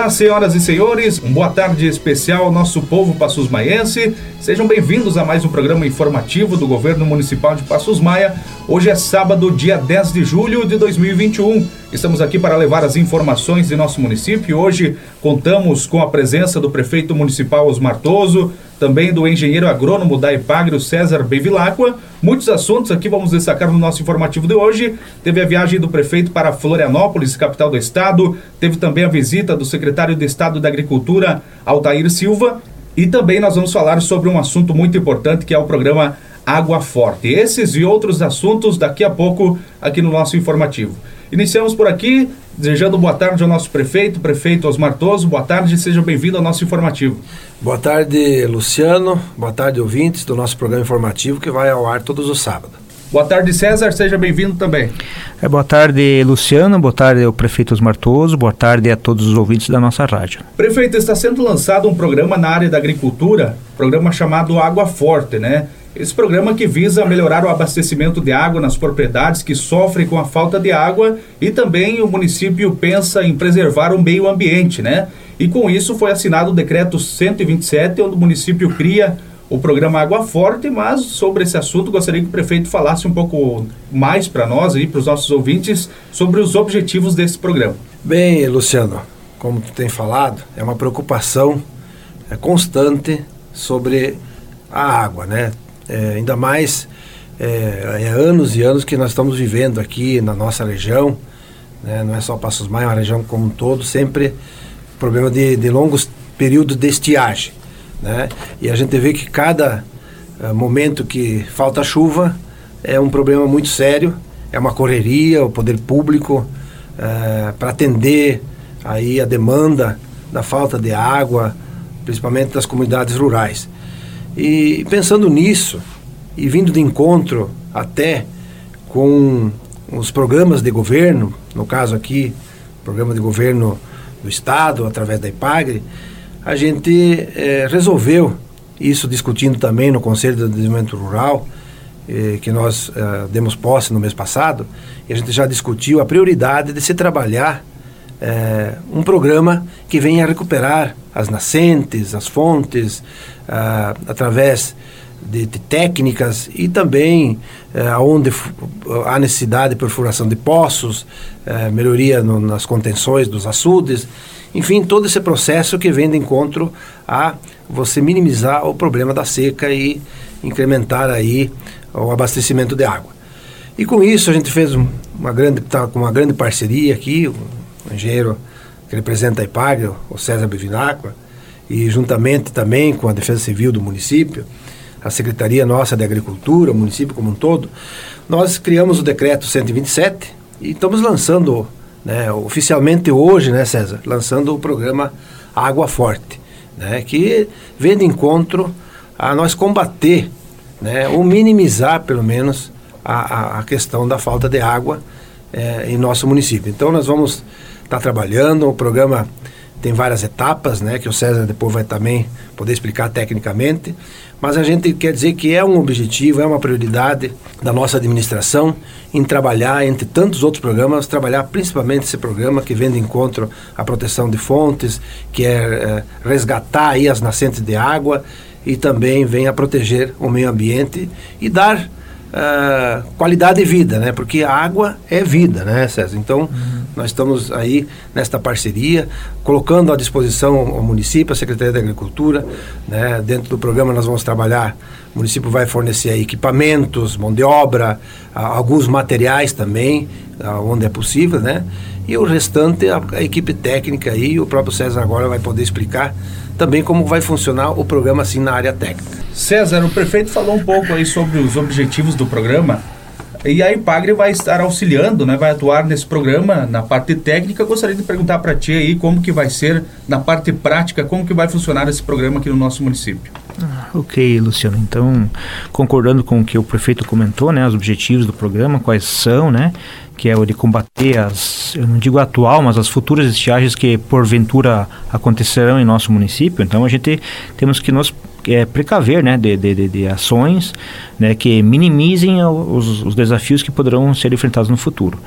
Olá, senhoras e senhores, uma boa tarde especial ao nosso povo passusmaiense. Sejam bem-vindos a mais um programa informativo do Governo Municipal de Passos Maia. Hoje é sábado, dia 10 de julho de 2021. Estamos aqui para levar as informações de nosso município. Hoje contamos com a presença do prefeito municipal Osmar Toso, também do engenheiro agrônomo da Epagro César Bevilacqua. Muitos assuntos aqui vamos destacar no nosso informativo de hoje. Teve a viagem do prefeito para Florianópolis, capital do estado. Teve também a visita do secretário de Estado da Agricultura, Altair Silva. E também nós vamos falar sobre um assunto muito importante que é o programa Água Forte. Esses e outros assuntos daqui a pouco aqui no nosso informativo. Iniciamos por aqui, desejando boa tarde ao nosso prefeito, prefeito Osmar Toso. Boa tarde, seja bem-vindo ao nosso informativo. Boa tarde, Luciano. Boa tarde, ouvintes do nosso programa informativo que vai ao ar todos os sábados. Boa tarde, César. Seja bem-vindo também. É, boa tarde, Luciano. Boa tarde ao prefeito Osmar Toso. Boa tarde a todos os ouvintes da nossa rádio. Prefeito, está sendo lançado um programa na área da agricultura, programa chamado Água Forte, né? Esse programa que visa melhorar o abastecimento de água nas propriedades que sofrem com a falta de água e também o município pensa em preservar o meio ambiente, né? E com isso foi assinado o decreto 127, onde o município cria o programa Água Forte, mas sobre esse assunto gostaria que o prefeito falasse um pouco mais para nós e para os nossos ouvintes sobre os objetivos desse programa. Bem, Luciano, como tu tem falado, é uma preocupação é, constante sobre a água, né? É, ainda mais é, é, anos e anos que nós estamos vivendo aqui na nossa região, né? não é só Passos Maia, é uma região como um todo, sempre problema de, de longos períodos de estiagem. Né? E a gente vê que cada uh, momento que falta chuva é um problema muito sério, é uma correria, o poder público uh, para atender aí a demanda da falta de água, principalmente das comunidades rurais. E pensando nisso, e vindo de encontro até com os programas de governo, no caso aqui, programa de governo do Estado, através da IPAGRE, a gente é, resolveu, isso discutindo também no Conselho de Desenvolvimento Rural, eh, que nós eh, demos posse no mês passado, e a gente já discutiu a prioridade de se trabalhar é, um programa que venha recuperar as nascentes, as fontes, ah, através de, de, técnicas e também é, onde há necessidade de perfuração de poços, é, melhoria no, nas contenções dos açudes, enfim, todo esse processo que vem de encontro a você minimizar o problema da seca e incrementar aí o abastecimento de água. E com isso a gente fez uma grande, tá uma grande parceria aqui, o engenheiro que representa a IPAG, o César Bevilacqua, e juntamente também com a Defesa Civil do município, a Secretaria Nossa de Agricultura, o município como um todo, nós criamos o decreto 127 e estamos lançando, né, oficialmente hoje, né, César, lançando o programa Água Forte, né, que vem de encontro a nós combater, né, ou minimizar, pelo menos, a, a, a questão da falta de água é, em nosso município. Então nós vamos estar tá trabalhando, o programa tem várias etapas, né, que o César depois vai também poder explicar tecnicamente, mas a gente quer dizer que é um objetivo, é uma prioridade da nossa administração em trabalhar, entre tantos outros programas, trabalhar principalmente esse programa que vem de encontro à proteção de fontes, que é, é resgatar aí as nascentes de água e também vem a proteger o meio ambiente e dar uh, qualidade de vida, né? Porque água é vida, né, César? Então, uhum. nós estamos aí nesta parceria, colocando à disposição o município, a Secretaria da Agricultura, né? Dentro do programa nós vamos trabalhar, o município vai fornecer equipamentos, mão de obra, alguns materiais também, uh, onde é possível, né? E o restante, a, a equipe técnica aí, o próprio César agora vai poder explicar também como vai funcionar o programa assim na área técnica. César, o prefeito falou um pouco aí sobre os objetivos do programa. E a IPAGRE vai estar auxiliando, né, vai atuar nesse programa na parte técnica. Eu gostaria de perguntar para ti aí como que vai ser na parte prática, como que vai funcionar esse programa aqui no nosso município. Ah, ok, Luciano. Então, concordando com o que o prefeito comentou, né, os objetivos do programa, quais são, né, que é o de combater as, eu não digo atual, mas as futuras estiagens que porventura acontecerão em nosso município. Então, a gente temos que nos é, precaver né, de, de, de, ações né, que minimizem os, os, desafios que poderão ser enfrentados no futuro.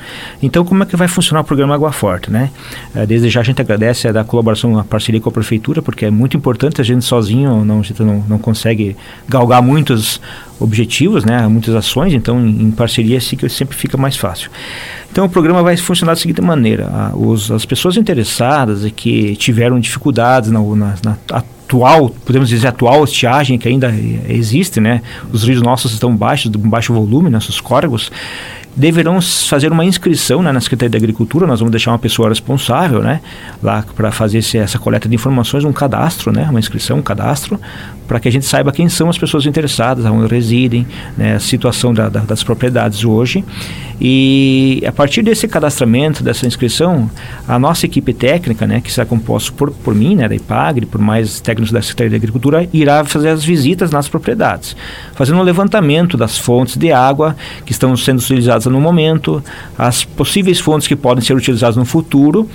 Então, como é que vai funcionar o programa Água Forte? Né? É, desde já a gente agradece a colaboração, a parceria com a Prefeitura, porque é muito importante, a gente sozinho não, gente não, não consegue galgar muitos objetivos, né, muitas ações, então em, em parceria sempre fica mais fácil. Então o programa vai funcionar da seguinte maneira: a, os, as pessoas interessadas e que tiveram dificuldades na, na, na atual, podemos dizer atual estiagem que ainda existe, né? Os rios nossos estão baixos, de baixo volume, nossos córregos deverão fazer uma inscrição né, na Secretaria de Agricultura, nós vamos deixar uma pessoa responsável né, lá para fazer esse, essa coleta de informações, um cadastro, né, uma inscrição, um cadastro, para que a gente saiba quem são as pessoas interessadas, onde residem, né, a situação da, da, das propriedades hoje. E a partir desse cadastramento, dessa inscrição, a nossa equipe técnica, né, que será composta por, por mim, né, da IPAGRE, por mais técnicos da Secretaria de Agricultura, irá fazer as visitas nas propriedades, fazendo um levantamento das fontes de água que estão sendo utilizadas no momento, as possíveis fontes que podem ser utilizadas no futuro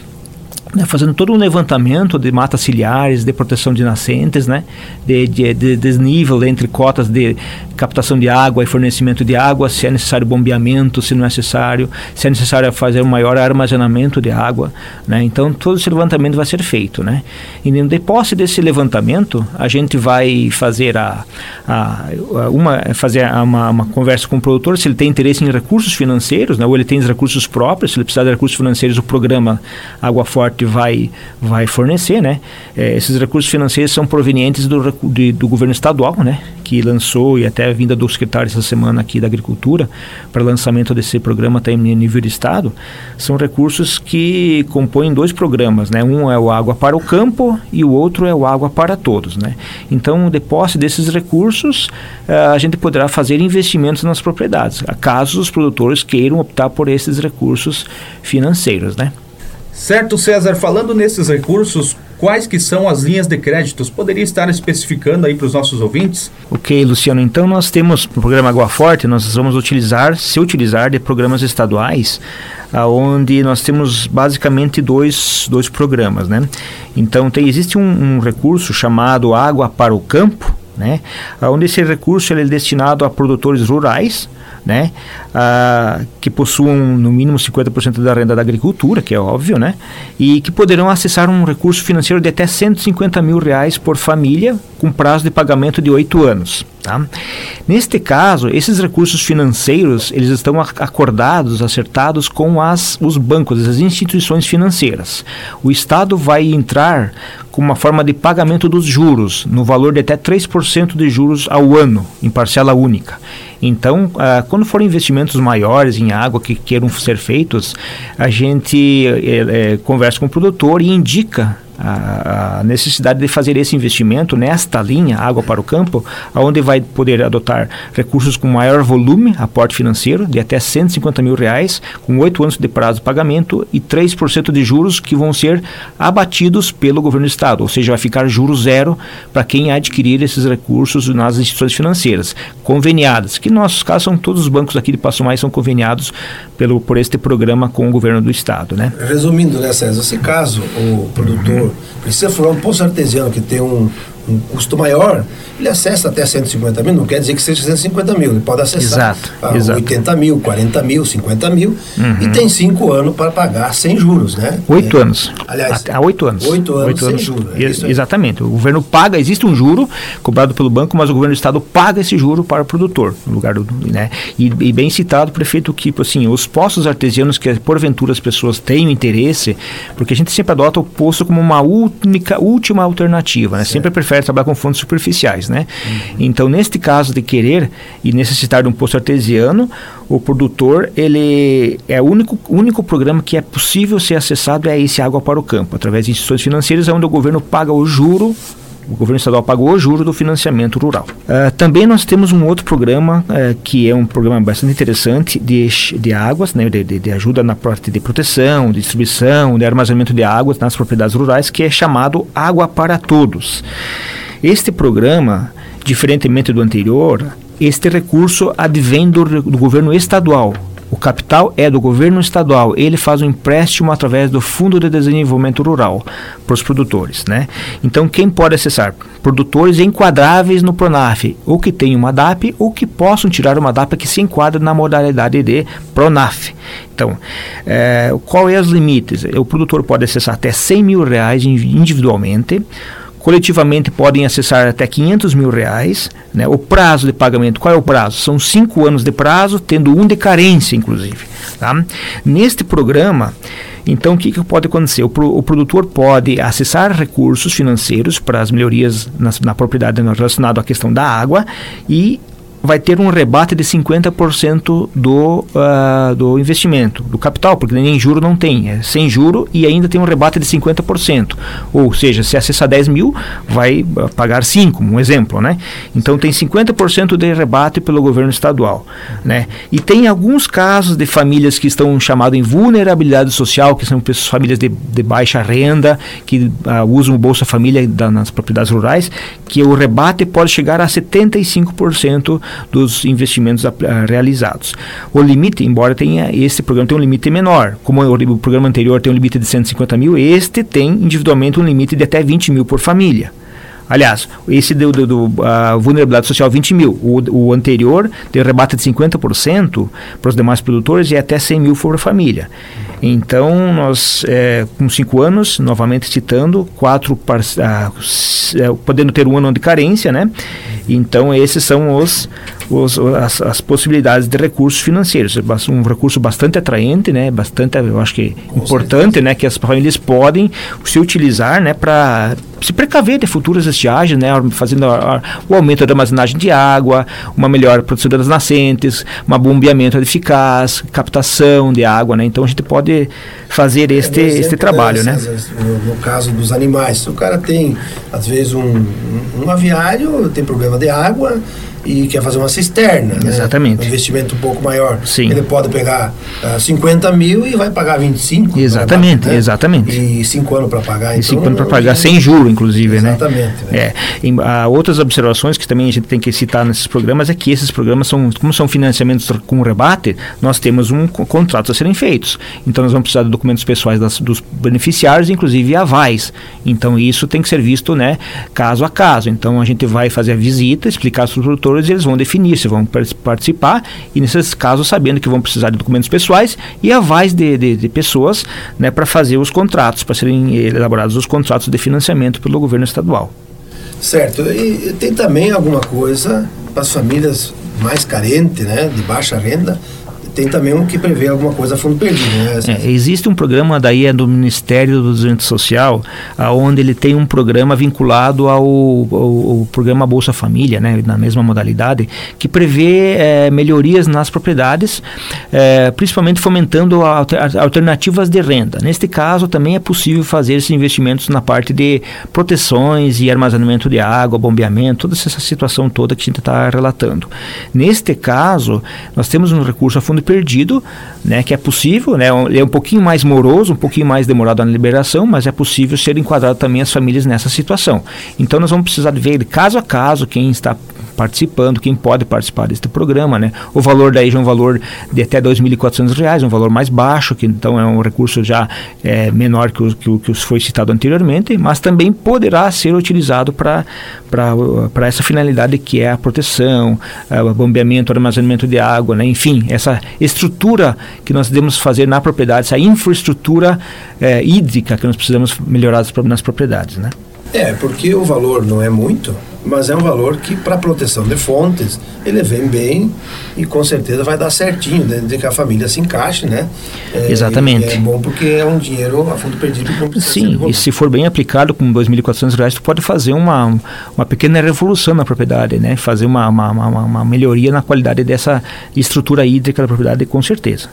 né, fazendo todo um levantamento de matas ciliares, de proteção de nascentes, né, de, de, de, desnível entre cotas de captação de água e fornecimento de água, se é necessário bombeamento, se não é necessário, se é necessário fazer um maior armazenamento de água, né, então todo esse levantamento vai ser feito, né, e no depois desse levantamento a gente vai fazer a, a uma fazer uma, uma, conversa com o produtor se ele tem interesse em recursos financeiros, né, ou ele tem os recursos próprios, se ele precisar de recursos financeiros, o programa Água Forte vai, vai fornecer, né? É, esses recursos financeiros são provenientes do, de, do governo estadual, né? Que lançou e até a vinda do secretário essa semana aqui da Agricultura para lançamento desse programa até em nível de estado, são recursos que compõem dois programas, né? Um é o Água para o Campo e o outro é o Água para Todos, né? Então, de posse desses recursos, uh, a gente poderá fazer investimentos nas propriedades, caso os produtores queiram optar por esses recursos financeiros, né? Certo, César, falando nesses recursos, quais que são as linhas de créditos? Poderia estar especificando aí para os nossos ouvintes? Ok, Luciano, então nós temos o programa Água Forte, nós vamos utilizar, se utilizar de programas estaduais, onde nós temos basicamente dois, dois programas, né? Então tem, existe um, um recurso chamado Água para o Campo, né? Onde esse recurso ele é destinado a produtores rurais, né? Ah, que possuam no mínimo 50% da renda da agricultura, que é óbvio, né? E que poderão acessar um recurso financeiro de até 150 mil reais por família, com prazo de pagamento de oito anos. Tá? Neste caso, esses recursos financeiros eles estão acordados, acertados com as, os bancos, as instituições financeiras. O Estado vai entrar com uma forma de pagamento dos juros, no valor de até 3% de juros ao ano, em parcela única. Então, ah, quando forem investimentos maiores em água que queiram ser feitos, a gente eh, eh, conversa com o produtor e indica a, necessidade de fazer esse investimento nesta linha, água para o campo, onde vai poder adotar recursos com maior volume, aporte financeiro, de até 150 mil reais, com oito anos de prazo de pagamento e 3% de juros que vão ser abatidos pelo governo do Estado, ou seja, vai ficar juro zero para quem adquirir esses recursos nas instituições financeiras, conveniadas, que no nosso caso são todos os bancos aqui de Passo Mais são conveniados pelo, por este programa com o governo do Estado. Né? Resumindo, né, César, se caso o produtor precisa furar um poço artesiano que tem um, um custo maior, ele acessa até 150 mil, não quer dizer que seja 150 mil, ele pode acessar exato, a exato. 80 mil, 40 mil, 50 mil, uhum. e tem cinco anos para pagar sem juros, né? Oito é. anos. Aliás, há oito anos. Oito anos oito sem anos. juros. É exatamente. O governo paga, existe um juro cobrado pelo banco, mas o governo do estado paga esse juro para o produtor, no lugar do, né? E, e bem citado, prefeito, que assim, os poços artesianos que porventura as pessoas têm interesse, porque a gente sempre adota o poço como uma única, última alternativa, né? Sempre prefere trabalhar com fontes superficiais, né? Uhum. Então, neste caso de querer e necessitar de um poço artesiano, o produtor, ele é o único, único programa que é possível ser acessado é esse Água para o Campo, através de instituições financeiras, onde o governo paga o juro o governo estadual pagou o juro do financiamento rural. Uh, também nós temos um outro programa uh, que é um programa bastante interessante de, de águas, né, de, de, ajuda na parte de proteção, de distribuição, de armazenamento de águas nas propriedades rurais, que é chamado Água para Todos. Este programa, diferentemente do anterior, este recurso advém do, do governo estadual, O capital é do governo estadual. Ele faz um empréstimo através do Fundo de Desenvolvimento Rural para os produtores, né? Então, quem pode acessar? Produtores enquadráveis no Pronaf, ou que tenham uma DAP, ou que possam tirar uma DAP que se enquadra na modalidade de Pronaf. Então, é, qual é os limites? O produtor pode acessar até 100 mil reais individualmente coletivamente podem acessar até 500 mil reais. Né? O prazo de pagamento, qual é o prazo? São cinco anos de prazo, tendo um de carência, inclusive. Tá? Neste programa, então, o que, que pode acontecer? O, pro, o, produtor pode acessar recursos financeiros para as melhorias na, na propriedade relacionado à questão da água e vai ter um rebate de 50% do, uh, do investimento, do capital, porque nem juro não tem, é sem juro e ainda tem um rebate de 50%. Ou seja, se acessar 10 mil, vai uh, pagar 5, um exemplo, né? Então tem 50% de rebate pelo governo estadual, né? E tem alguns casos de famílias que estão chamadas em vulnerabilidade social, que são pessoas, famílias de, de baixa renda, que uh, usam o Bolsa Família da, nas propriedades rurais, que o rebate pode chegar a 75% dos investimentos realizados. O limite, embora tenha esse programa tenha um limite menor, como o, o programa anterior tem um limite de 150 mil, este tem individualmente um limite de até 20 mil por família. Aliás, esse do, do, do vulnerabilidade social 20 mil. O, o anterior deu rebate de 50% para os demais produtores e até 100 mil por família. Então, nós, é, com cinco anos, novamente citando, quatro, uh, podendo ter um ano de carência, né? Então, esses são os, os as, as, possibilidades de recursos financeiros. É um recurso bastante atraente, né? Bastante, eu acho que Com importante, certeza. né? Que as famílias podem se utilizar, né? Para se precaver de futuras estiagens, né? Fazendo a, a, o aumento da armazenagem de água, uma melhor produção das nascentes, um bombeamento eficaz, captação de água, né? Então, a gente pode fazer este, é, este trabalho, né? No, no, caso dos animais, se o cara tem, às vezes, um, um aviário, tem problema de água e quer fazer uma cisterna. Né? Exatamente. Né? Um investimento um pouco maior. Sim. Ele pode pegar uh, ah, 50 mil e vai pagar 25. Exatamente, né? exatamente. E 5 anos para pagar. E 5 então, anos para pagar sem juro, inclusive, exatamente, né? Exatamente. Né? É. Em, há outras observações que também a gente tem que citar nesses programas é que esses programas são, como são financiamentos com rebate, nós temos um contratos a serem feitos. Então nós vamos precisar de documentos pessoais das, dos beneficiários, inclusive avais. Então isso tem que ser visto, né, caso a caso. Então a gente vai fazer a visita, explicar para os produtores eles vão definir se vão participar e nesses casos sabendo que vão precisar de documentos pessoais e avais de, de, de pessoas né, para fazer os contratos, para serem elaborados os contratos de financiamento pelo governo estadual. Certo. E tem também alguma coisa para as famílias mais carentes, né, de baixa renda, tem também um que prevê alguma coisa a fundo perdido, né? É, existe um programa daí é do Ministério do Desenvolvimento Social, aonde ele tem um programa vinculado ao, ao, ao, programa Bolsa Família, né, na mesma modalidade, que prevê é, melhorias nas propriedades, é, principalmente fomentando alter, alternativas de renda. Neste caso, também é possível fazer esses investimentos na parte de proteções e armazenamento de água, bombeamento, toda essa situação toda que a gente está relatando. Neste caso, nós temos um recurso a fundo perdido, né, que é possível, né, é um pouquinho mais moroso, um pouquinho mais demorado na liberação, mas é possível ser enquadrado também as famílias nessa situação. Então nós vamos precisar ver caso a caso quem está participando, quem pode participar deste programa, né? O valor daí já é um valor de até R$ 2.400, um valor mais baixo, que então é um recurso já é, menor que o, que o que foi citado anteriormente, mas também poderá ser utilizado para essa finalidade que é a proteção, é, o bombeamento, armazenamento de água, né? enfim, essa estrutura que nós devemos fazer na propriedade, essa infraestrutura é, hídrica que nós precisamos melhorar nas propriedades, né? É, porque o valor não é muito, mas é um valor que para proteção de fontes ele vem bem e com certeza vai dar certinho, de que a família se encaixe, né? É, Exatamente. É bom porque é um dinheiro a fundo perdido que não precisa Sim, e se for bem aplicado com R$ 2.400, tu pode fazer uma, uma pequena revolução na propriedade, né? Fazer uma, uma, uma, uma melhoria na qualidade dessa estrutura hídrica da propriedade, com certeza.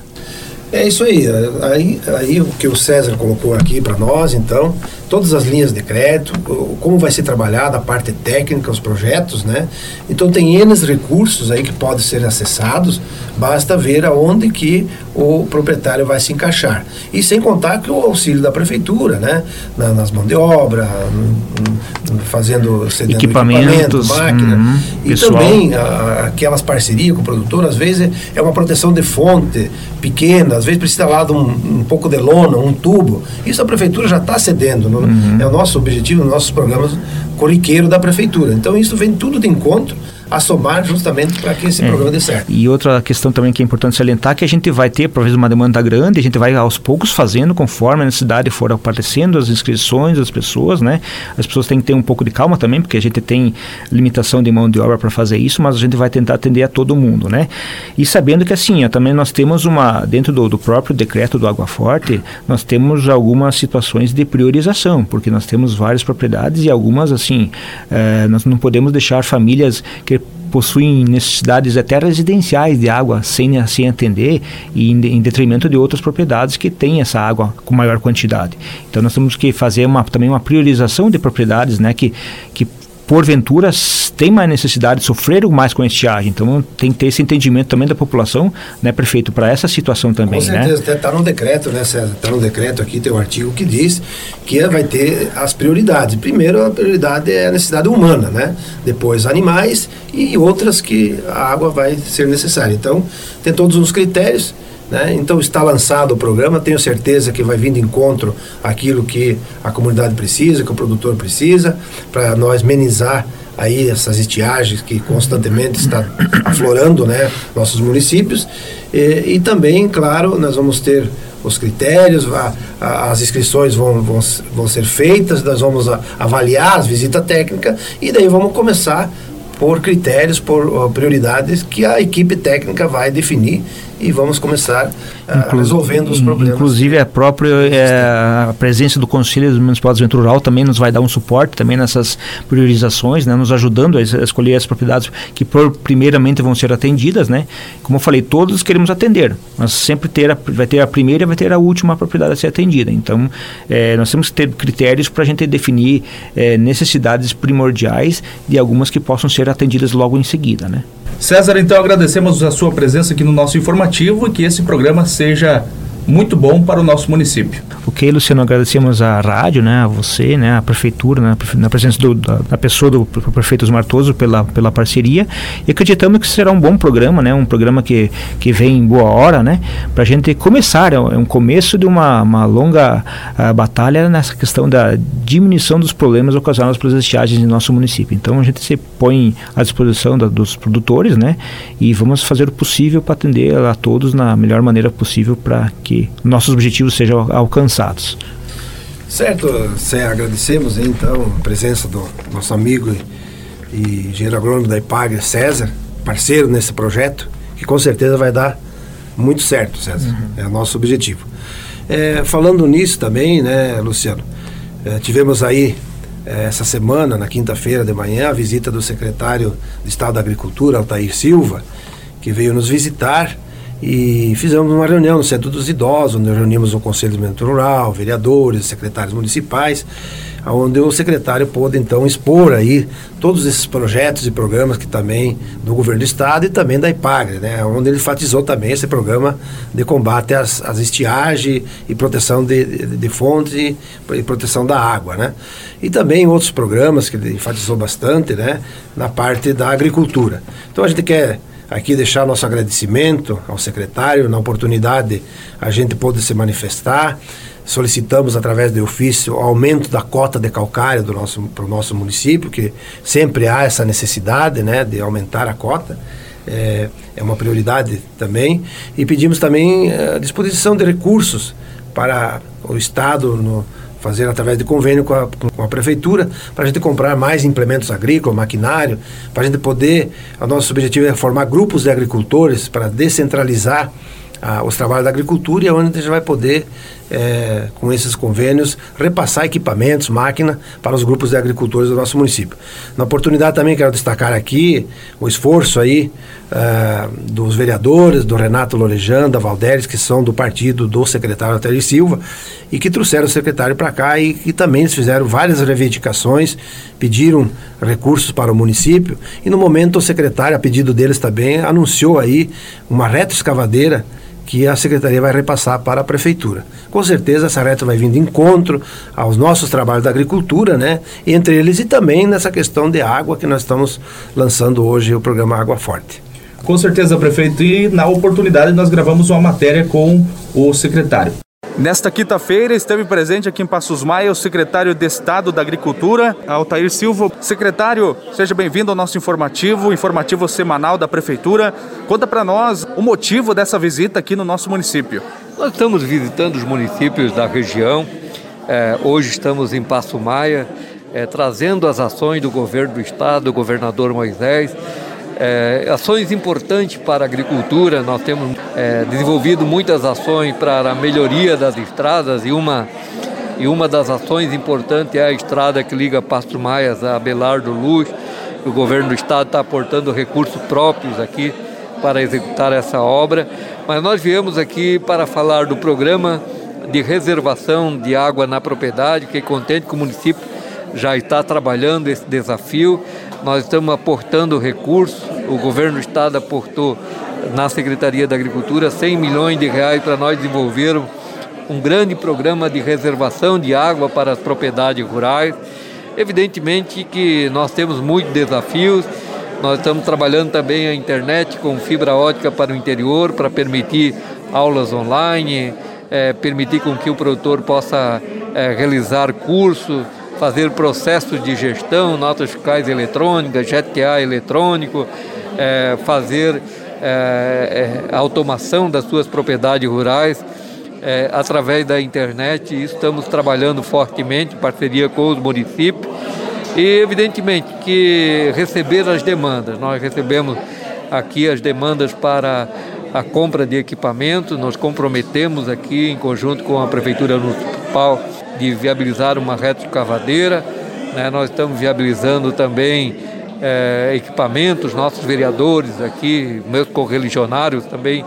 É isso aí. Aí, aí o que o César colocou aqui para nós, então, todas as linhas de crédito, como vai ser trabalhada a parte técnica, os projetos, né? Então tem N recursos aí que podem ser acessados, basta ver aonde que o proprietário vai se encaixar. E sem contar que o auxílio da prefeitura, né? Na, nas mãos de obra, fazendo equipamentos, máquina. Uhum, e pessoal. também a, aquelas parcerias com o produtor, às vezes é uma proteção de fonte pequena, às vezes precisa lá de um, um pouco de lona, um tubo. Isso a prefeitura já está cedendo. No, uhum. É o nosso objetivo, nos nossos programas corriqueiro da prefeitura. Então isso vem tudo de encontro a somar justamente para que esse é. programa dê certo. E outra questão também que é importante salientar é que a gente vai ter, vezes, uma demanda grande, a gente vai aos poucos fazendo conforme a necessidade for aparecendo, as inscrições das pessoas, né? As pessoas têm que ter um pouco de calma também, porque a gente tem limitação de mão de obra para fazer isso, mas a gente vai tentar atender a todo mundo, né? E sabendo que assim, ó, também nós temos uma, dentro do, do próprio decreto do Água Forte, nós temos algumas situações de priorização, porque nós temos várias propriedades e algumas, assim, eh, nós não podemos deixar famílias que possuem necessidades até residenciais de água sem, sem atender e em, em, detrimento de outras propriedades que têm essa água com maior quantidade. Então nós temos que fazer uma, também uma priorização de propriedades né, que, que porventura tem mais necessidade, sofreram mais com a estiagem. Então tem que ter esse entendimento também da população, né, prefeito, para essa situação também. Com né? certeza, está né? no decreto, né? Está no decreto aqui, tem um artigo que diz que vai ter as prioridades. Primeiro, a prioridade é a necessidade humana, né? Depois, animais e outras que a água vai ser necessária. Então, tem todos os critérios né? Então está lançado o programa, tenho certeza que vai vir de encontro aquilo que a comunidade precisa, que o produtor precisa, para nós menizar aí essas estiagens que constantemente está aflorando né, nossos municípios. E, e também, claro, nós vamos ter os critérios, a, a, as inscrições vão, vão, vão ser feitas, nós vamos a, avaliar as visitas técnicas e daí vamos começar por critérios, por prioridades que a equipe técnica vai definir e vamos começar uh, resolvendo os problemas. Inclusive a própria é, a presença do Conselho Municipal de Desenvolvimento Rural também nos vai dar um suporte também nessas priorizações, né, nos ajudando a escolher as propriedades que por, primeiramente vão ser atendidas, né? Como eu falei, todos queremos atender, mas sempre ter a, vai ter a primeira e vai ter a última propriedade a ser atendida. Então, é, nós temos que ter critérios para a gente definir é, necessidades primordiais de algumas que possam ser atendidas logo em seguida, né? César, então agradecemos a sua presença aqui no nosso informativo e que esse programa seja muito bom para o nosso município. Ok, Luciano, agradecemos a rádio, né, a você, né, a prefeitura, né, na presença do, da, da, pessoa do prefeito Osmartoso pela, pela parceria e acreditamos que será um bom programa, né, um programa que, que vem em boa hora, né, para a gente começar, é um começo de uma, uma longa uh, batalha nessa questão da diminuição dos problemas ocasionados pelas estiagens em nosso município. Então a gente se põe à disposição da, dos produtores, né, e vamos fazer o possível para atender a todos na melhor maneira possível para que que nossos objetivos sejam alcançados. Certo, Cé, agradecemos então a presença do nosso amigo e, engenheiro agrônomo da IPAG, César, parceiro nesse projeto, que com certeza vai dar muito certo, César. Uhum. É o nosso objetivo. É, falando nisso também, né, Luciano, é, tivemos aí é, essa semana, na quinta-feira de manhã, a visita do secretário de Estado da Agricultura, Altair Silva, que veio nos visitar e fizemos uma reunião no Centro dos Idosos, onde reunimos o Conselho de Desenvolvimento Rural, vereadores, secretários municipais, onde o secretário pôde então expor aí todos esses projetos e programas que também do governo do estado e também da IPAGRE, né, onde ele enfatizou também esse programa de combate às, às estiagens e proteção de, de, de fontes e, proteção da água, né, e também outros programas que ele enfatizou bastante, né, na parte da agricultura. Então a gente quer aqui deixar nosso agradecimento ao secretário na oportunidade a gente pôde se manifestar. Solicitamos através do ofício o aumento da cota de calcário do nosso para o nosso município, que sempre há essa necessidade, né, de aumentar a cota. É, é uma prioridade também e pedimos também eh, a disposição de recursos para o estado no, fazer através de convênio com a, com a prefeitura, para a gente comprar mais implementos agrícolas, maquinário, para a gente poder. O nosso objetivo é formar grupos de agricultores para descentralizar ah, os trabalhos da agricultura e é onde a gente vai poder, é, com esses convênios, repassar equipamentos, máquina para os grupos de agricultores do nosso município. Na oportunidade também quero destacar aqui o esforço aí ah, dos vereadores, do Renato Lorejão, da Valderes, que são do partido do secretário Atélio Silva, e que trouxeram o secretário para cá e que também eles fizeram várias reivindicações, pediram recursos para o município, e no momento o secretário, a pedido deles também, anunciou aí uma retroescavadeira que a secretaria vai repassar para a prefeitura. Com certeza essa reta vai vir de encontro aos nossos trabalhos da agricultura, né? Entre eles e também nessa questão de água que nós estamos lançando hoje o programa Água Forte. Com certeza, prefeito. E na oportunidade nós gravamos uma matéria com o secretário. Nesta quinta-feira esteve presente aqui em Passos Maia o secretário de Estado da Agricultura, Altair Silva. Secretário, seja bem-vindo ao nosso informativo, informativo semanal da Prefeitura. Conta para nós o motivo dessa visita aqui no nosso município. Nós estamos visitando os municípios da região. É, hoje estamos em Passo Maia, é, trazendo as ações do governo do estado, do governador Moisés, é, ações importantes para a agricultura, nós temos é, desenvolvido muitas ações para a melhoria das estradas e uma, e uma das ações importantes é a estrada que liga Pasto Maias a Belardo Luz. O governo do estado está aportando recursos próprios aqui para executar essa obra. Mas nós viemos aqui para falar do programa de reservação de água na propriedade, que é contente que o município já está trabalhando esse desafio. Nós estamos aportando recursos, o governo do estado aportou na Secretaria da Agricultura 100 milhões de reais para nós desenvolvermos um grande programa de reservação de água para as propriedades rurais. Evidentemente que nós temos muitos desafios, nós estamos trabalhando também a internet com fibra ótica para o interior, para permitir aulas online, é, permitir com que o produtor possa é, realizar cursos, fazer processos de gestão, notas fiscais eletrônicas, GTA eletrônico, é, fazer é, é, automação das suas propriedades rurais é, através da internet. Estamos trabalhando fortemente em parceria com os municípios. E, evidentemente, que receber as demandas. Nós recebemos aqui as demandas para a compra de equipamento, nós comprometemos aqui, em conjunto com a Prefeitura Municipal, de viabilizar uma retrocavadeira. Né? Nós estamos viabilizando também é, equipamentos, nossos vereadores aqui, meus correligionários também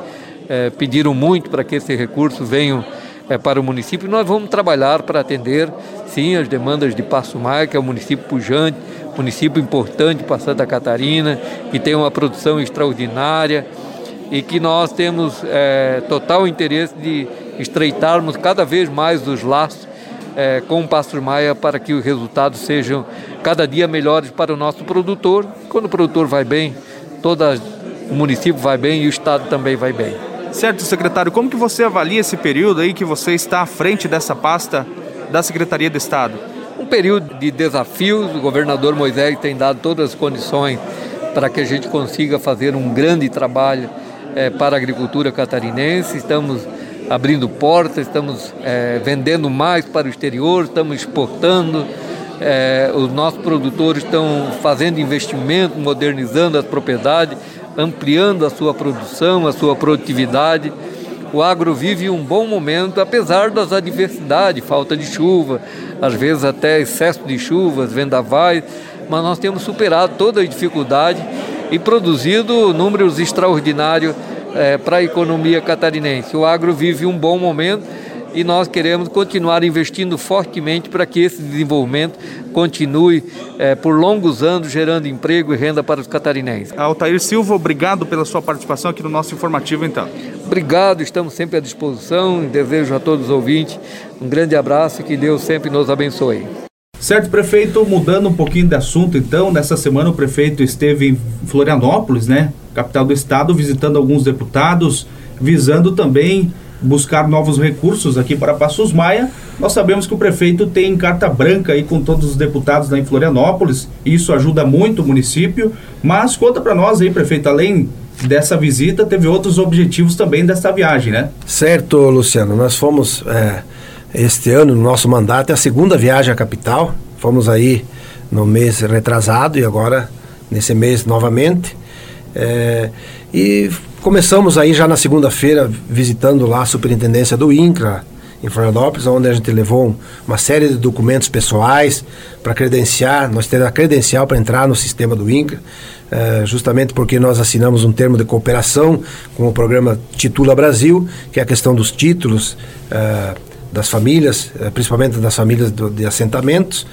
é, pediram muito para que esse recurso venha é, para o município. Nós vamos trabalhar para atender, sim, as demandas de Passo Maia, que é um município pujante, município importante para Santa Catarina, que tem uma produção extraordinária e que nós temos é, total interesse de estreitarmos cada vez mais os laços é, com o Pastor Maia para que os resultados sejam cada dia melhores para o nosso produtor. Quando o produtor vai bem, todo o município vai bem e o Estado também vai bem. Certo, secretário. Como que você avalia esse período aí que você está à frente dessa pasta da Secretaria de Estado? Um período de desafios. O governador Moisés tem dado todas as condições para que a gente consiga fazer um grande trabalho é, para a agricultura catarinense. Estamos abrindo portas, estamos é, vendendo mais para o exterior, estamos exportando. É, os nossos produtores estão fazendo investimento, modernizando as propriedades, ampliando a sua produção, a sua produtividade. O agro vive um bom momento, apesar das adversidades, falta de chuva, às vezes até excesso de chuvas, vendavais, mas nós temos superado toda a dificuldade e produzido números extraordinários é, para a economia catarinense. O agro vive um bom momento e nós queremos continuar investindo fortemente para que esse desenvolvimento continue é, por longos anos gerando emprego e renda para os catarinenses. Altair Silva, obrigado pela sua participação aqui no nosso informativo então. Obrigado, estamos sempre à disposição. Desejo a todos os ouvintes um grande abraço e que Deus sempre nos abençoe. Certo, prefeito, mudando um pouquinho de assunto, então, nessa semana o prefeito esteve em Florianópolis, né, capital do estado, visitando alguns deputados, visando também buscar novos recursos aqui para Passos Maia. Nós sabemos que o prefeito tem carta branca aí com todos os deputados lá em Florianópolis, e isso ajuda muito o município, mas conta para nós aí, prefeito, além dessa visita, teve outros objetivos também dessa viagem, né? Certo, Luciano, nós fomos... É este ano, no nosso mandato, é a segunda viagem à capital. Fomos aí no mês retrasado e agora nesse mês novamente. É, e começamos aí já na segunda-feira visitando lá a superintendência do INCRA, em Florianópolis, onde a gente levou uma série de documentos pessoais para credenciar, nós temos a credencial para entrar no sistema do INCRA, é, justamente porque nós assinamos um termo de cooperação com o programa Titula Brasil, que é a questão dos títulos, é, das famílias, eh, principalmente das famílias do, de assentamentos.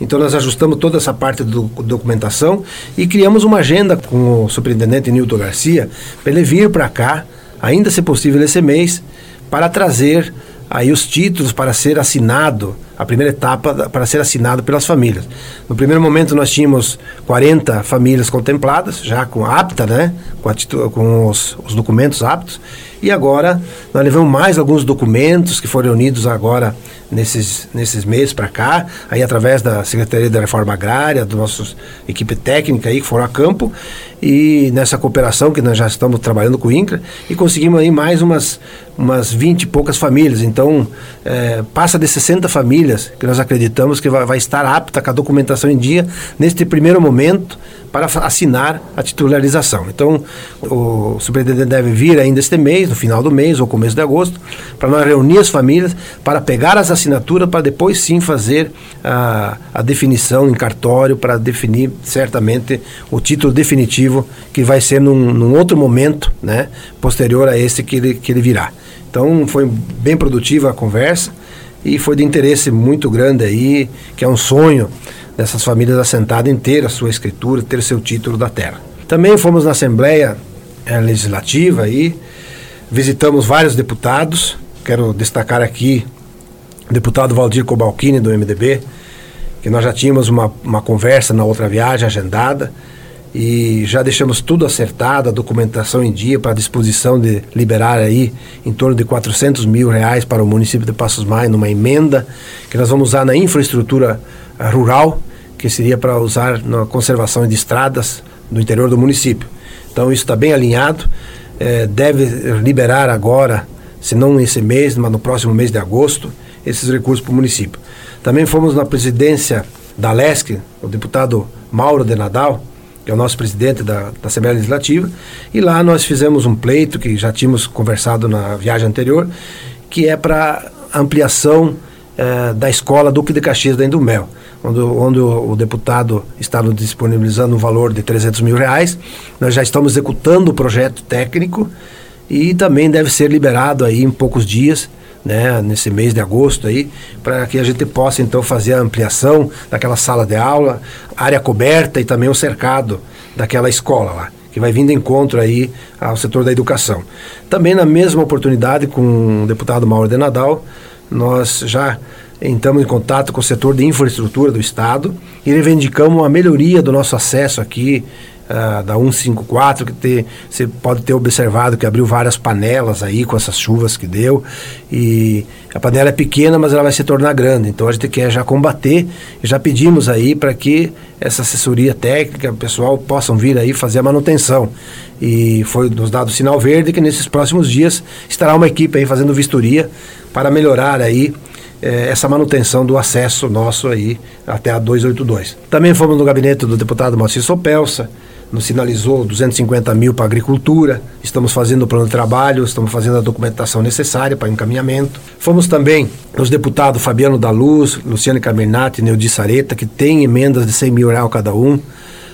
Então nós ajustamos toda essa parte do, documentação e criamos uma agenda com o superintendente Nilton Garcia para ele vir para cá ainda se possível esse mês, para trazer aí os títulos para ser assinado, a primeira etapa para ser assinado pelas famílias. No primeiro momento nós tínhamos 40 famílias contempladas, já com apta, né, com, a, com os, os documentos aptos, e agora nós levamos mais alguns documentos que foram unidos agora nesses, nesses meses para cá, aí através da Secretaria da Reforma Agrária, da nossa equipe técnica aí que foram a campo, e nessa cooperação que nós já estamos trabalhando com o INCRA, e conseguimos aí mais umas, umas 20 e poucas famílias. Então, é, passa de 60 famílias que nós acreditamos que vai, vai estar apta com a documentação em dia neste primeiro momento para assinar a titularização. Então, o superintendente deve vir ainda este mês, no final do mês ou começo de agosto, para nós reunir as famílias, para pegar as assinaturas, para depois sim fazer a, a definição em cartório, para definir certamente o título definitivo, que vai ser num, num outro momento, né, posterior a esse que ele, que ele virá. Então, foi bem produtiva a conversa e foi de interesse muito grande aí, que é um sonho dessas famílias assentadas em ter a sua escritura, ter seu título da terra. Também fomos na Assembleia é, Legislativa e visitamos vários deputados. Quero destacar aqui o deputado Valdir Cobalcini, do MDB, que nós já tínhamos uma, uma conversa na outra viagem agendada e já deixamos tudo acertado, a documentação em dia para disposição de liberar aí em torno de 400 mil reais para o município de Passos Maia numa emenda que nós vamos usar na infraestrutura rural que seria para usar na conservação de estradas do interior do município. Então isso está bem alinhado, é, deve liberar agora, se não nesse mês, mas no próximo mês de agosto, esses recursos para o município. Também fomos na presidência da LESC, o deputado Mauro de Nadal, que é o nosso presidente da, da Assembleia Legislativa, e lá nós fizemos um pleito que já tínhamos conversado na viagem anterior, que é para ampliação é, da escola Duque de Caxias da Indumel onde, onde o, o, deputado está nos disponibilizando um valor de 300 mil reais. Nós já estamos executando o projeto técnico e também deve ser liberado aí em poucos dias, né, nesse mês de agosto aí, para que a gente possa então fazer a ampliação daquela sala de aula, área coberta e também o cercado daquela escola lá que vai vindo encontro aí ao setor da educação. Também na mesma oportunidade com o deputado Mauro de Nadal, nós já entramos em contato com o setor de infraestrutura do Estado e reivindicamos a melhoria do nosso acesso aqui uh, da 154, que te, você pode ter observado que abriu várias panelas aí com essas chuvas que deu. E a panela é pequena, mas ela vai se tornar grande. Então a gente quer já combater e já pedimos aí para que essa assessoria técnica, pessoal possam vir aí fazer a manutenção. E foi nos dado sinal verde que nesses próximos dias estará uma equipe aí fazendo vistoria para melhorar aí é, essa manutenção do acesso nosso aí até a 282. Também fomos no gabinete do deputado Moacir Sopelsa, nos sinalizou 250 mil para agricultura, estamos fazendo o plano de trabalho, estamos fazendo a documentação necessária para encaminhamento. Fomos também nos deputados Fabiano da Luz, Luciane Carminati e Neudi Sareta, que têm emendas de 100 mil reais cada um,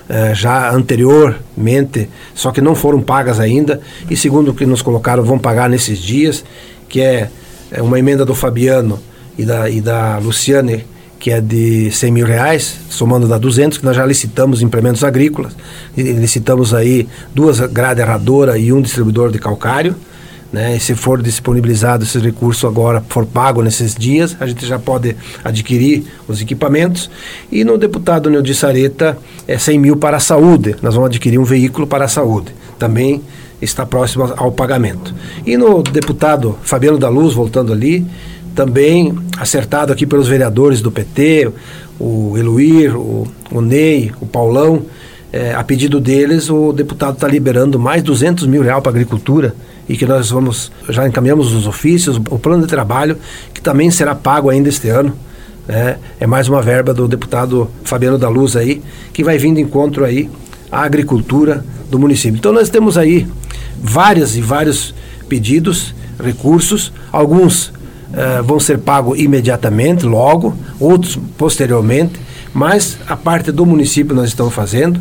eh, já anteriormente, só que não foram pagas ainda, e segundo o que nos colocaram, vão pagar nesses dias, que é, é uma emenda do Fabiano e da, e da Luciane, que é de 100 mil reais, somando da 200, que nós já licitamos implementos agrícolas. Licitamos aí duas grades erradoras e um distribuidor de calcário. Né? E se for disponibilizado esses recursos agora, for pago nesses dias, a gente já pode adquirir os equipamentos. E no deputado Neudi Sareta, é 100 mil para a saúde. Nós vamos adquirir um veículo para a saúde. Também está próximo ao pagamento. E no deputado Fabiano da Luz, voltando ali, também acertado aqui pelos vereadores do PT, o Eluir, o, o Ney, o Paulão. É, a pedido deles, o deputado está liberando mais 200 mil reais para a agricultura e que nós vamos, já encaminhamos os ofícios, o plano de trabalho, que também será pago ainda este ano. Né? É mais uma verba do deputado Fabiano da Luz aí, que vai vindo encontro aí à agricultura do município. Então nós temos aí várias e vários pedidos, recursos, alguns uh, vão ser pagos imediatamente, logo, outros posteriormente, mas a parte do município nós estamos fazendo,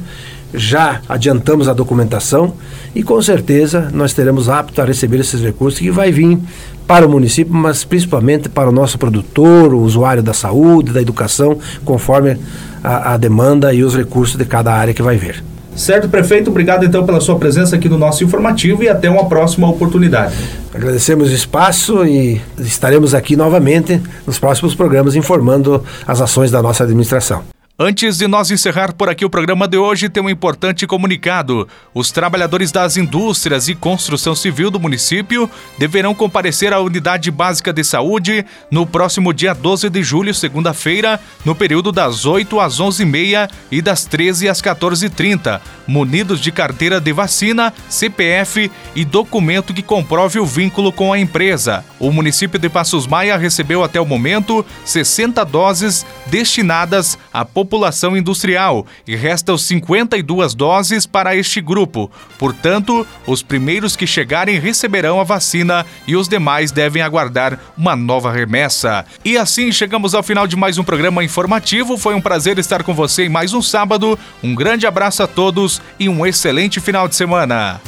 já adiantamos a documentação e com certeza nós teremos apto a receber esses recursos que vai vir para o município, mas principalmente para o nosso produtor, o usuário da saúde, da educação, conforme a, a demanda e os recursos de cada área que vai vir. Certo, prefeito, obrigado então pela sua presença aqui no nosso informativo e até uma próxima oportunidade. Agradecemos o espaço e estaremos aqui novamente nos próximos programas informando as ações da nossa administração. Antes de nós encerrar por aqui o programa de hoje, tem um importante comunicado. Os trabalhadores das indústrias e construção civil do município deverão comparecer à Unidade Básica de Saúde no próximo dia 12 de julho, segunda-feira, no período das 8 às 11h30 e das 13 às 14h30, munidos de carteira de vacina, CPF e documento que comprove o vínculo com a empresa. O município de Passos Maia recebeu até o momento 60 doses destinadas à população população industrial e restam 52 doses para este grupo. Portanto, os primeiros que chegarem receberão a vacina e os demais devem aguardar uma nova remessa. E assim chegamos ao final de mais um programa informativo. Foi um prazer estar com você em mais um sábado. Um grande abraço a todos e um excelente final de semana.